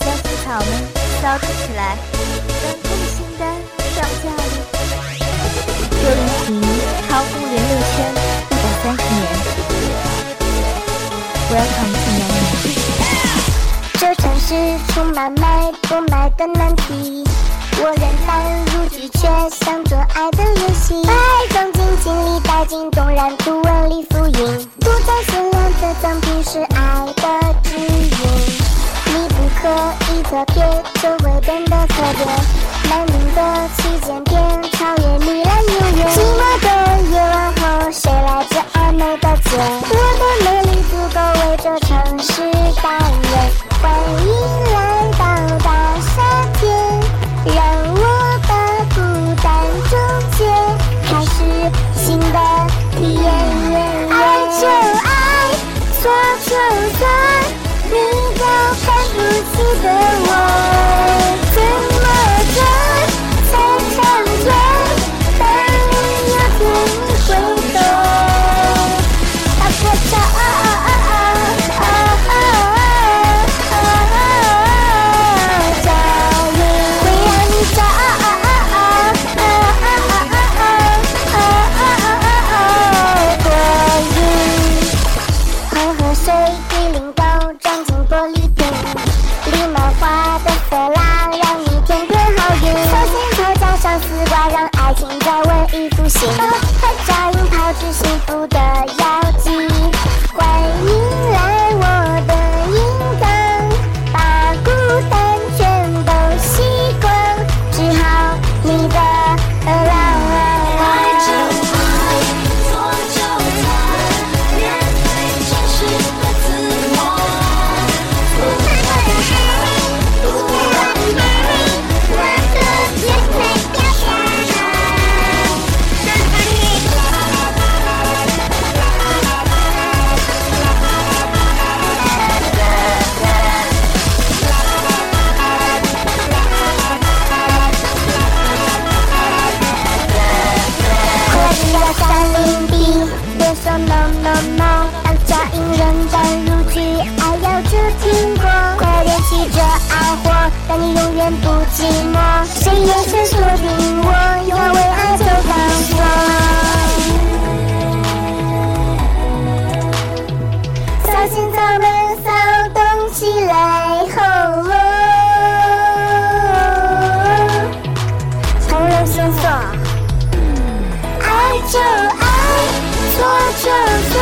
小草们骚动起来，本土新单上架了。旧音频超乎人类圈一百三十年。Welcome to Nanny。这城市充满买不买的难题，我仍然如拒却想做爱的游戏。爱装进经历，带进动然图文特别，就会变得特别。难宁的期间点，超越米兰纽约。寂寞的夜晚后，谁来这暧昧的街？我的美丽足够为这城市代爱情在文艺复兴。拍照引炮制幸福的不寂寞谁也别想定挡我要为爱绽放所有起早门骚动起来 oh 从爱就爱错就错